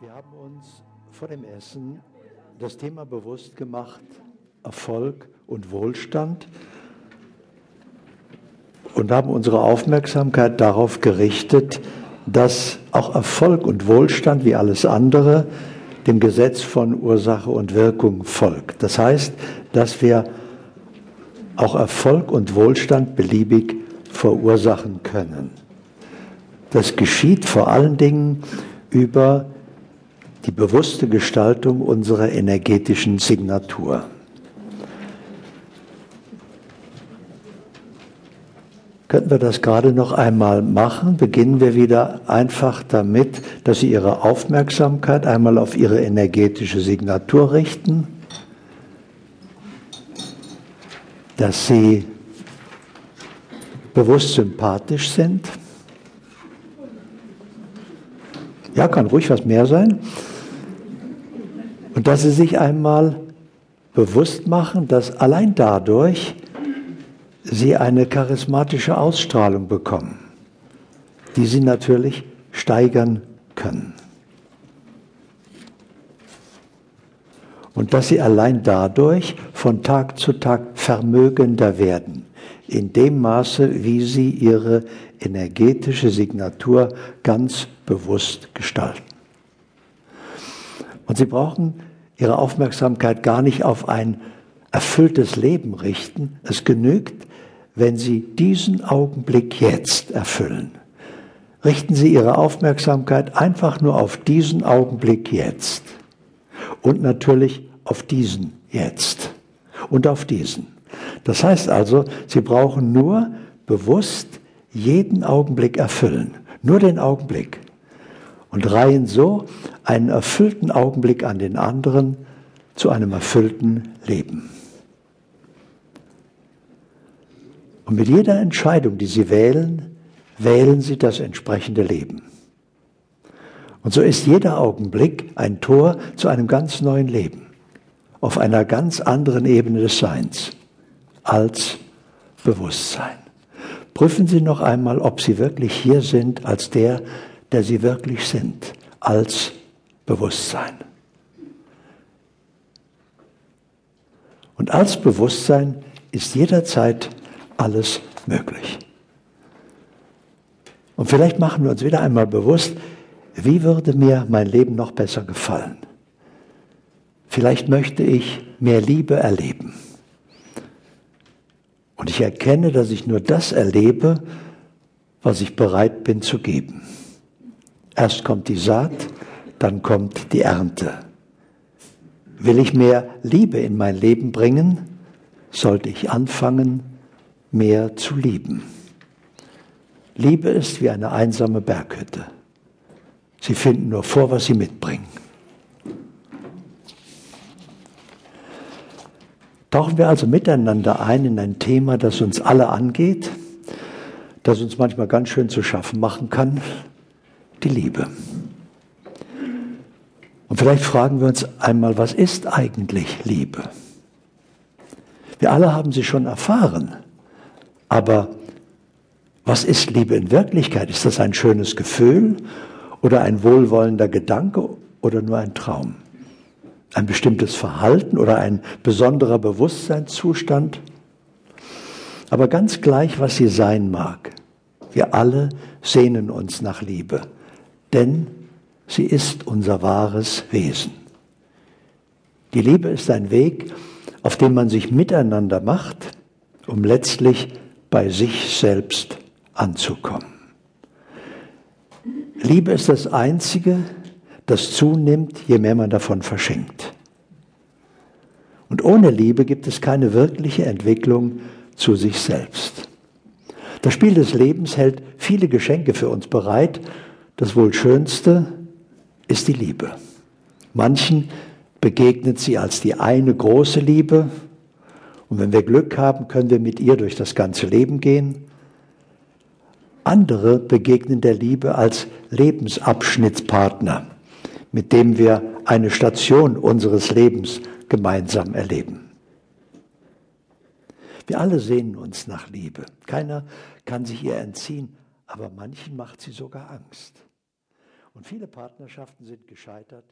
Wir haben uns vor dem Essen das Thema bewusst gemacht, Erfolg und Wohlstand und haben unsere Aufmerksamkeit darauf gerichtet, dass auch Erfolg und Wohlstand wie alles andere dem Gesetz von Ursache und Wirkung folgt. Das heißt, dass wir auch Erfolg und Wohlstand beliebig verursachen können. Das geschieht vor allen Dingen über die bewusste Gestaltung unserer energetischen Signatur. Könnten wir das gerade noch einmal machen? Beginnen wir wieder einfach damit, dass Sie Ihre Aufmerksamkeit einmal auf Ihre energetische Signatur richten, dass Sie bewusst sympathisch sind. Ja, kann ruhig was mehr sein. Und dass Sie sich einmal bewusst machen, dass allein dadurch Sie eine charismatische Ausstrahlung bekommen, die Sie natürlich steigern können. Und dass Sie allein dadurch von Tag zu Tag vermögender werden, in dem Maße, wie Sie Ihre energetische Signatur ganz bewusst gestalten. Und Sie brauchen Ihre Aufmerksamkeit gar nicht auf ein erfülltes Leben richten. Es genügt, wenn Sie diesen Augenblick jetzt erfüllen. Richten Sie Ihre Aufmerksamkeit einfach nur auf diesen Augenblick jetzt. Und natürlich auf diesen jetzt. Und auf diesen. Das heißt also, Sie brauchen nur bewusst jeden Augenblick erfüllen. Nur den Augenblick. Und reihen so einen erfüllten Augenblick an den anderen zu einem erfüllten Leben. Und mit jeder Entscheidung, die Sie wählen, wählen Sie das entsprechende Leben. Und so ist jeder Augenblick ein Tor zu einem ganz neuen Leben, auf einer ganz anderen Ebene des Seins als Bewusstsein. Prüfen Sie noch einmal, ob Sie wirklich hier sind als der, der Sie wirklich sind, als Bewusstsein. Und als Bewusstsein ist jederzeit alles möglich. Und vielleicht machen wir uns wieder einmal bewusst, wie würde mir mein Leben noch besser gefallen? Vielleicht möchte ich mehr Liebe erleben. Und ich erkenne, dass ich nur das erlebe, was ich bereit bin zu geben. Erst kommt die Saat, dann kommt die Ernte. Will ich mehr Liebe in mein Leben bringen, sollte ich anfangen, mehr zu lieben. Liebe ist wie eine einsame Berghütte. Sie finden nur vor, was sie mitbringen. Tauchen wir also miteinander ein in ein Thema, das uns alle angeht, das uns manchmal ganz schön zu schaffen machen kann, die Liebe. Und vielleicht fragen wir uns einmal, was ist eigentlich Liebe? Wir alle haben sie schon erfahren. Aber was ist Liebe in Wirklichkeit? Ist das ein schönes Gefühl oder ein wohlwollender Gedanke oder nur ein Traum? Ein bestimmtes Verhalten oder ein besonderer Bewusstseinszustand? Aber ganz gleich, was sie sein mag, wir alle sehnen uns nach Liebe, denn sie ist unser wahres Wesen. Die Liebe ist ein Weg, auf dem man sich miteinander macht, um letztlich bei sich selbst anzukommen. Liebe ist das Einzige, das zunimmt, je mehr man davon verschenkt. Und ohne Liebe gibt es keine wirkliche Entwicklung zu sich selbst. Das Spiel des Lebens hält viele Geschenke für uns bereit. Das wohl schönste ist die Liebe. Manchen begegnet sie als die eine große Liebe, und wenn wir Glück haben, können wir mit ihr durch das ganze Leben gehen. Andere begegnen der Liebe als Lebensabschnittspartner, mit dem wir eine Station unseres Lebens gemeinsam erleben. Wir alle sehnen uns nach Liebe. Keiner kann sich ihr entziehen, aber manchen macht sie sogar Angst. Und viele Partnerschaften sind gescheitert,